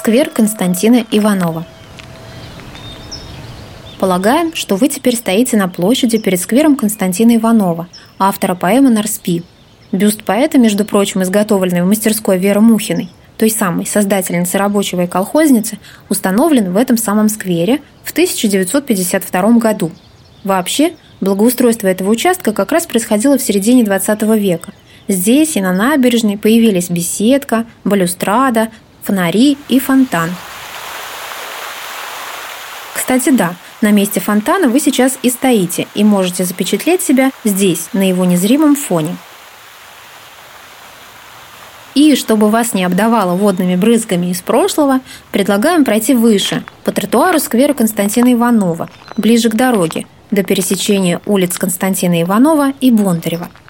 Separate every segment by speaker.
Speaker 1: Сквер Константина Иванова. Полагаем, что вы теперь стоите на площади перед сквером Константина Иванова, автора поэмы «Нарспи». Бюст поэта, между прочим, изготовленный в мастерской Веры Мухиной, той самой создательницы рабочего и колхозницы, установлен в этом самом сквере в 1952 году. Вообще, благоустройство этого участка как раз происходило в середине 20 века. Здесь и на набережной появились беседка, балюстрада, фонари и фонтан. Кстати, да, на месте фонтана вы сейчас и стоите и можете запечатлеть себя здесь, на его незримом фоне. И чтобы вас не обдавало водными брызгами из прошлого, предлагаем пройти выше, по тротуару сквера Константина Иванова, ближе к дороге, до пересечения улиц Константина Иванова и Бондарева –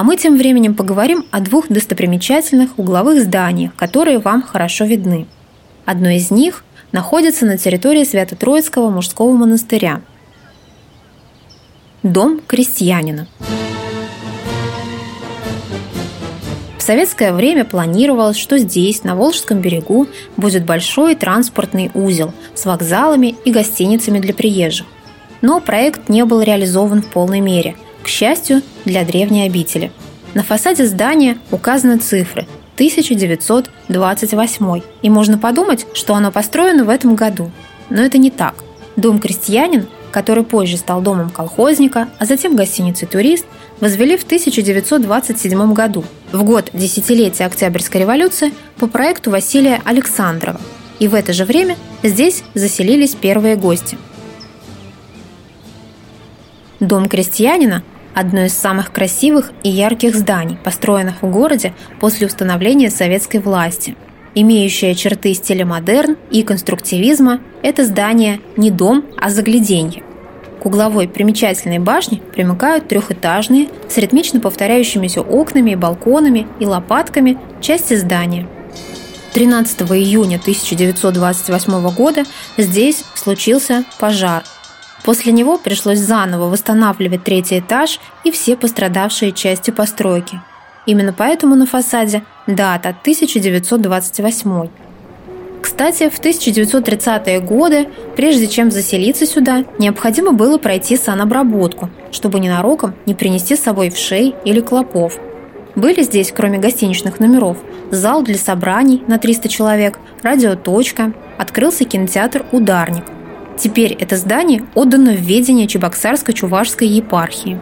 Speaker 1: А мы тем временем поговорим о двух достопримечательных угловых зданиях, которые вам хорошо видны. Одно из них находится на территории Свято-Троицкого мужского монастыря. Дом крестьянина. В советское время планировалось, что здесь, на Волжском берегу, будет большой транспортный узел с вокзалами и гостиницами для приезжих. Но проект не был реализован в полной мере – к счастью, для древней обители. На фасаде здания указаны цифры 1928, и можно подумать, что оно построено в этом году. Но это не так. Дом крестьянин, который позже стал домом колхозника, а затем гостиницей «Турист», возвели в 1927 году, в год десятилетия Октябрьской революции, по проекту Василия Александрова. И в это же время здесь заселились первые гости – Дом крестьянина – одно из самых красивых и ярких зданий, построенных в городе после установления советской власти. Имеющее черты стиля модерн и конструктивизма, это здание не дом, а загляденье. К угловой примечательной башне примыкают трехэтажные с ритмично повторяющимися окнами балконами и лопатками части здания. 13 июня 1928 года здесь случился пожар – После него пришлось заново восстанавливать третий этаж и все пострадавшие части постройки. Именно поэтому на фасаде дата 1928. Кстати, в 1930-е годы, прежде чем заселиться сюда, необходимо было пройти санобработку, чтобы ненароком не принести с собой вшей или клопов. Были здесь, кроме гостиничных номеров, зал для собраний на 300 человек, радиоточка, открылся кинотеатр «Ударник», Теперь это здание отдано в ведение Чебоксарско-Чувашской епархии.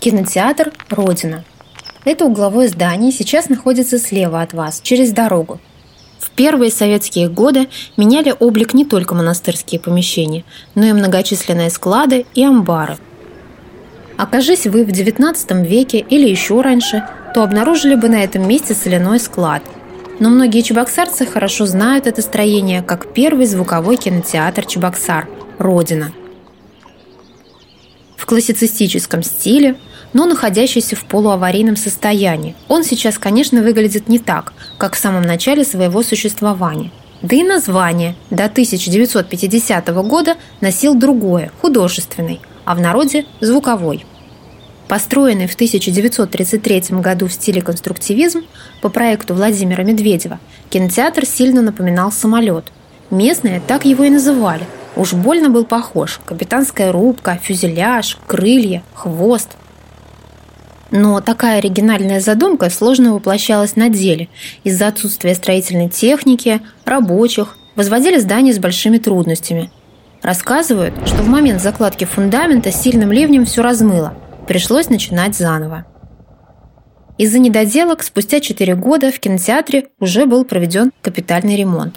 Speaker 1: Кинотеатр «Родина». Это угловое здание сейчас находится слева от вас, через дорогу. В первые советские годы меняли облик не только монастырские помещения, но и многочисленные склады и амбары. Окажись вы в XIX веке или еще раньше, то обнаружили бы на этом месте соляной склад – но многие чебоксарцы хорошо знают это строение как первый звуковой кинотеатр Чебоксар «Родина». В классицистическом стиле, но находящийся в полуаварийном состоянии. Он сейчас, конечно, выглядит не так, как в самом начале своего существования. Да и название до 1950 года носил другое, художественный, а в народе – звуковой – Построенный в 1933 году в стиле конструктивизм по проекту Владимира Медведева, кинотеатр сильно напоминал самолет. Местные так его и называли. Уж больно был похож. Капитанская рубка, фюзеляж, крылья, хвост. Но такая оригинальная задумка сложно воплощалась на деле из-за отсутствия строительной техники, рабочих, возводили здание с большими трудностями. Рассказывают, что в момент закладки фундамента сильным ливнем все размыло, пришлось начинать заново. Из-за недоделок спустя 4 года в кинотеатре уже был проведен капитальный ремонт.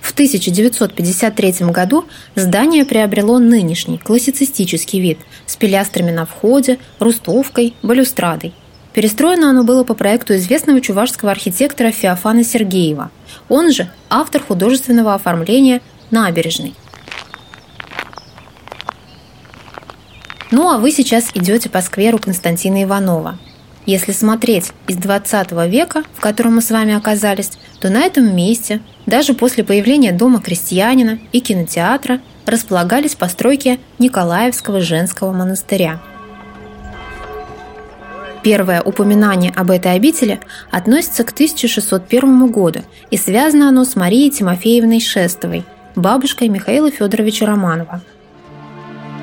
Speaker 1: В 1953 году здание приобрело нынешний классицистический вид с пилястрами на входе, рустовкой, балюстрадой. Перестроено оно было по проекту известного чувашского архитектора Феофана Сергеева, он же автор художественного оформления «Набережной», Ну а вы сейчас идете по скверу Константина Иванова. Если смотреть из 20 века, в котором мы с вами оказались, то на этом месте, даже после появления Дома крестьянина и кинотеатра, располагались постройки Николаевского женского монастыря. Первое упоминание об этой обители относится к 1601 году, и связано оно с Марией Тимофеевной Шестовой, бабушкой Михаила Федоровича Романова.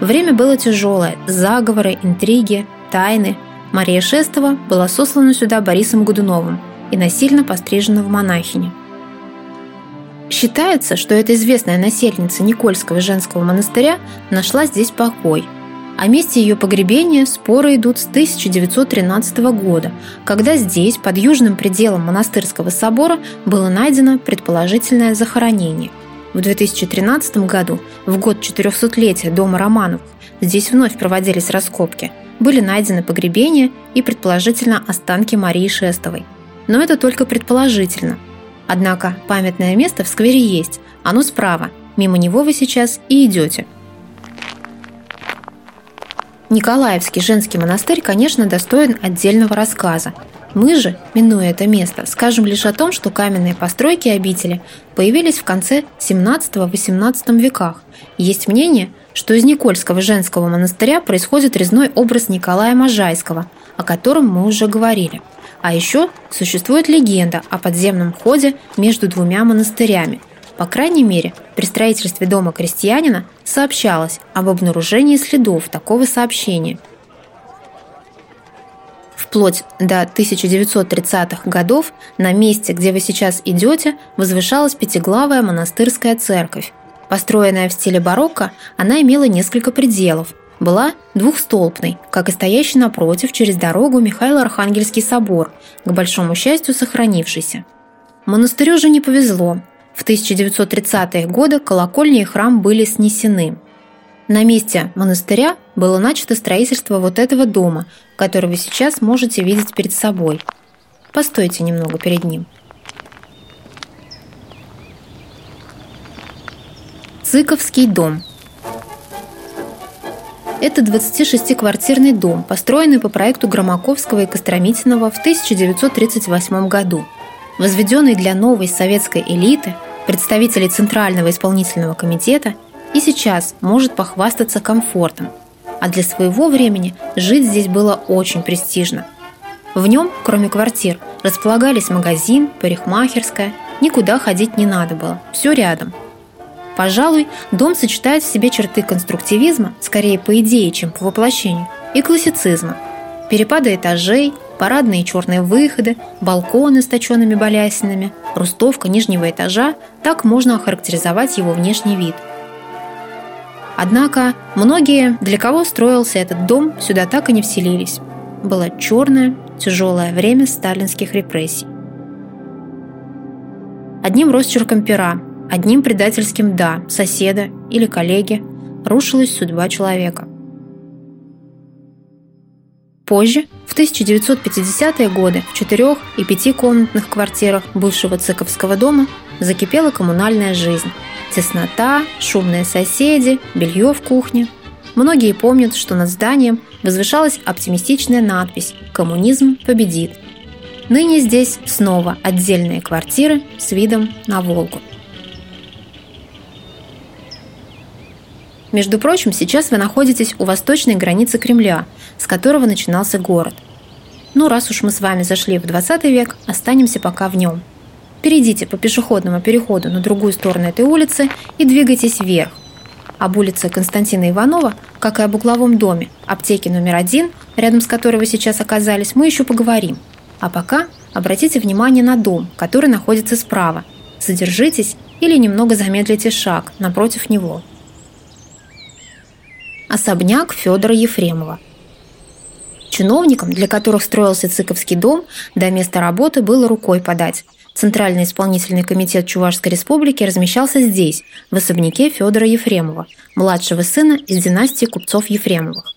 Speaker 1: Время было тяжелое, заговоры, интриги, тайны. Мария Шестова была сослана сюда Борисом Годуновым и насильно пострижена в монахини. Считается, что эта известная насельница Никольского женского монастыря нашла здесь покой – о месте ее погребения споры идут с 1913 года, когда здесь, под южным пределом монастырского собора, было найдено предположительное захоронение. В 2013 году, в год 400-летия дома Романовых, здесь вновь проводились раскопки. Были найдены погребения и, предположительно, останки Марии Шестовой. Но это только предположительно. Однако памятное место в сквере есть, оно справа, мимо него вы сейчас и идете – Николаевский женский монастырь, конечно, достоин отдельного рассказа. Мы же, минуя это место, скажем лишь о том, что каменные постройки обители появились в конце 17-18 веках. Есть мнение, что из Никольского женского монастыря происходит резной образ Николая Можайского, о котором мы уже говорили. А еще существует легенда о подземном ходе между двумя монастырями – по крайней мере, при строительстве дома крестьянина сообщалось об обнаружении следов такого сообщения. Вплоть до 1930-х годов на месте, где вы сейчас идете, возвышалась пятиглавая монастырская церковь. Построенная в стиле барокко, она имела несколько пределов. Была двухстолбной, как и стоящий напротив через дорогу Михайло-Архангельский собор, к большому счастью сохранившийся. Монастырю же не повезло, в 1930-е годы колокольня и храм были снесены. На месте монастыря было начато строительство вот этого дома, который вы сейчас можете видеть перед собой. Постойте немного перед ним. Цыковский дом. Это 26-квартирный дом, построенный по проекту Громаковского и Костромитинова в 1938 году – возведенный для новой советской элиты, представителей Центрального исполнительного комитета, и сейчас может похвастаться комфортом. А для своего времени жить здесь было очень престижно. В нем, кроме квартир, располагались магазин, парикмахерская, никуда ходить не надо было, все рядом. Пожалуй, дом сочетает в себе черты конструктивизма, скорее по идее, чем по воплощению, и классицизма. Перепады этажей, парадные черные выходы, балконы с точенными балясинами, рустовка нижнего этажа – так можно охарактеризовать его внешний вид. Однако многие, для кого строился этот дом, сюда так и не вселились. Было черное, тяжелое время сталинских репрессий. Одним росчерком пера, одним предательским «да» соседа или коллеги рушилась судьба человека. Позже, в 1950-е годы, в четырех- и пятикомнатных квартирах бывшего Цыковского дома закипела коммунальная жизнь. Теснота, шумные соседи, белье в кухне. Многие помнят, что над зданием возвышалась оптимистичная надпись «Коммунизм победит». Ныне здесь снова отдельные квартиры с видом на Волгу. Между прочим, сейчас вы находитесь у восточной границы Кремля, с которого начинался город. Ну, раз уж мы с вами зашли в 20 век, останемся пока в нем. Перейдите по пешеходному переходу на другую сторону этой улицы и двигайтесь вверх. Об улице Константина Иванова, как и об угловом доме, аптеке номер один, рядом с которой вы сейчас оказались, мы еще поговорим. А пока обратите внимание на дом, который находится справа. Задержитесь или немного замедлите шаг напротив него – особняк Федора Ефремова. Чиновникам, для которых строился Цыковский дом, до места работы было рукой подать. Центральный исполнительный комитет Чувашской республики размещался здесь, в особняке Федора Ефремова, младшего сына из династии купцов Ефремовых.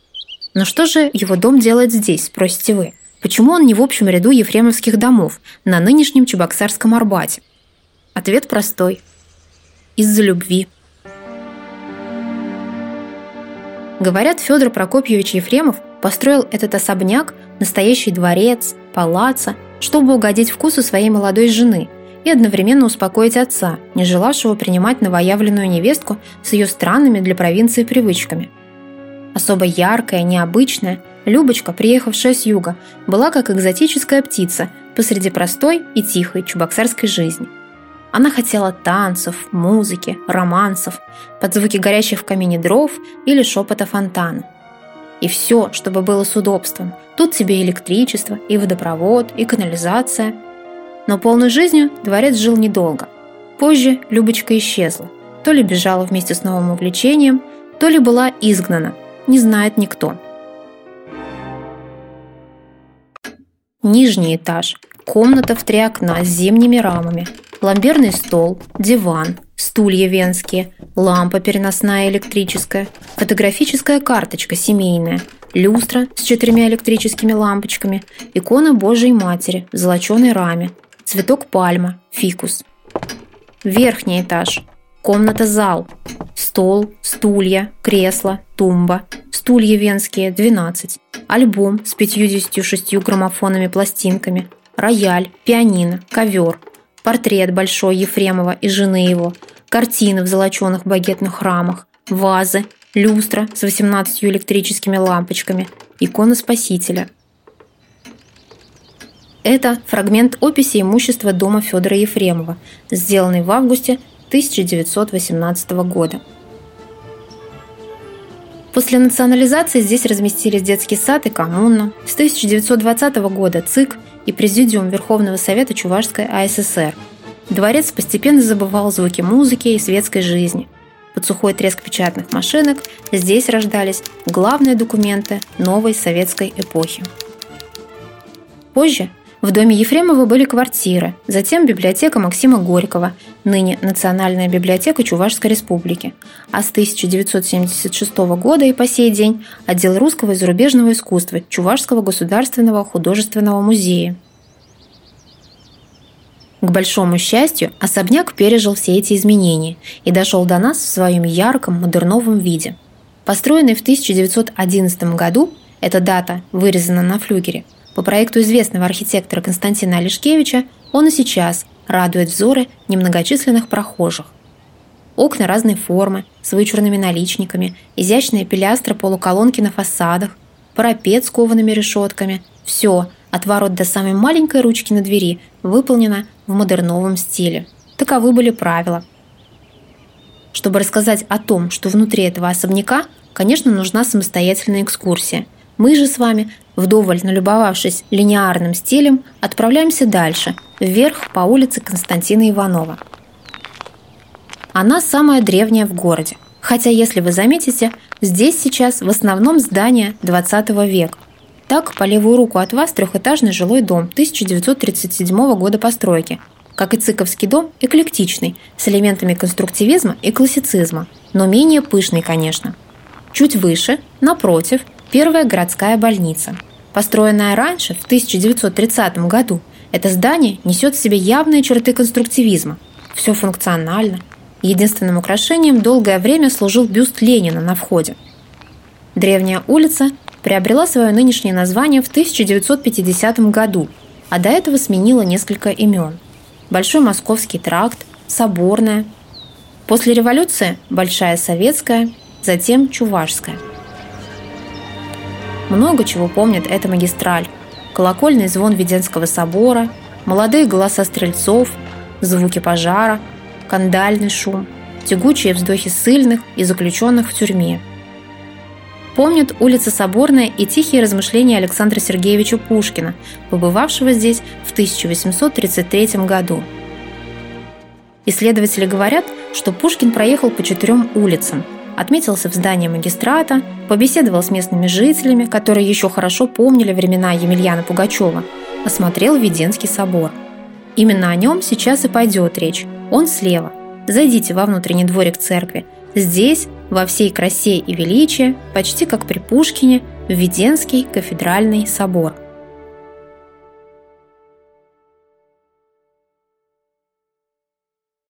Speaker 1: Но что же его дом делает здесь, спросите вы? Почему он не в общем ряду ефремовских домов на нынешнем Чебоксарском Арбате? Ответ простой. Из-за любви. Говорят, Федор Прокопьевич Ефремов построил этот особняк, настоящий дворец, палаца, чтобы угодить вкусу своей молодой жены и одновременно успокоить отца, не желавшего принимать новоявленную невестку с ее странными для провинции привычками. Особо яркая, необычная, Любочка, приехавшая с юга, была как экзотическая птица посреди простой и тихой чебоксарской жизни. Она хотела танцев, музыки, романсов, под звуки горящих в камине дров или шепота фонтана. И все, чтобы было с удобством. Тут тебе электричество, и водопровод, и канализация. Но полной жизнью дворец жил недолго. Позже Любочка исчезла. То ли бежала вместе с новым увлечением, то ли была изгнана, не знает никто. Нижний этаж. Комната в три окна с зимними рамами. Ламберный стол, диван, стулья венские, лампа переносная электрическая, фотографическая карточка семейная, люстра с четырьмя электрическими лампочками, икона Божией Матери в золоченой раме, цветок пальма, фикус. Верхний этаж. Комната-зал. Стол, стулья, кресло, тумба. Стулья венские – 12. Альбом с 56 граммофонами-пластинками. Рояль, пианино, ковер. Портрет большой Ефремова и жены его. Картины в золоченых багетных рамах. Вазы, люстра с 18 электрическими лампочками. Икона Спасителя – это фрагмент описи имущества дома Федора Ефремова, сделанный в августе 1918 года. После национализации здесь разместились детский сад и коммуна. С 1920 года ЦИК и Президиум Верховного Совета Чувашской АССР. Дворец постепенно забывал звуки музыки и светской жизни. Под сухой треск печатных машинок здесь рождались главные документы новой советской эпохи. Позже в доме Ефремова были квартиры, затем библиотека Максима Горького, ныне Национальная библиотека Чувашской республики, а с 1976 года и по сей день отдел русского и зарубежного искусства Чувашского государственного художественного музея. К большому счастью, особняк пережил все эти изменения и дошел до нас в своем ярком модерновом виде. Построенный в 1911 году, эта дата вырезана на флюгере – по проекту известного архитектора Константина Олешкевича он и сейчас радует взоры немногочисленных прохожих. Окна разной формы, с вычурными наличниками, изящные пилястры полуколонки на фасадах, парапет с коваными решетками – все, от ворот до самой маленькой ручки на двери, выполнено в модерновом стиле. Таковы были правила. Чтобы рассказать о том, что внутри этого особняка, конечно, нужна самостоятельная экскурсия. Мы же с вами Вдоволь налюбовавшись линеарным стилем, отправляемся дальше, вверх по улице Константина Иванова. Она самая древняя в городе. Хотя, если вы заметите, здесь сейчас в основном здания 20 века. Так, по левую руку от вас трехэтажный жилой дом 1937 года постройки, как и Цыковский дом, эклектичный, с элементами конструктивизма и классицизма, но менее пышный, конечно. Чуть выше, напротив, первая городская больница. Построенная раньше, в 1930 году, это здание несет в себе явные черты конструктивизма. Все функционально. Единственным украшением долгое время служил бюст Ленина на входе. Древняя улица приобрела свое нынешнее название в 1950 году, а до этого сменила несколько имен. Большой Московский тракт, Соборная. После революции – Большая Советская, затем Чувашская – много чего помнит эта магистраль. Колокольный звон Веденского собора, молодые голоса стрельцов, звуки пожара, кандальный шум, тягучие вздохи сыльных и заключенных в тюрьме. Помнит улица Соборная и тихие размышления Александра Сергеевича Пушкина, побывавшего здесь в 1833 году. Исследователи говорят, что Пушкин проехал по четырем улицам – отметился в здании магистрата, побеседовал с местными жителями, которые еще хорошо помнили времена Емельяна Пугачева, осмотрел Веденский собор. Именно о нем сейчас и пойдет речь. Он слева. Зайдите во внутренний дворик церкви. Здесь, во всей красе и величии, почти как при Пушкине, Введенский кафедральный собор –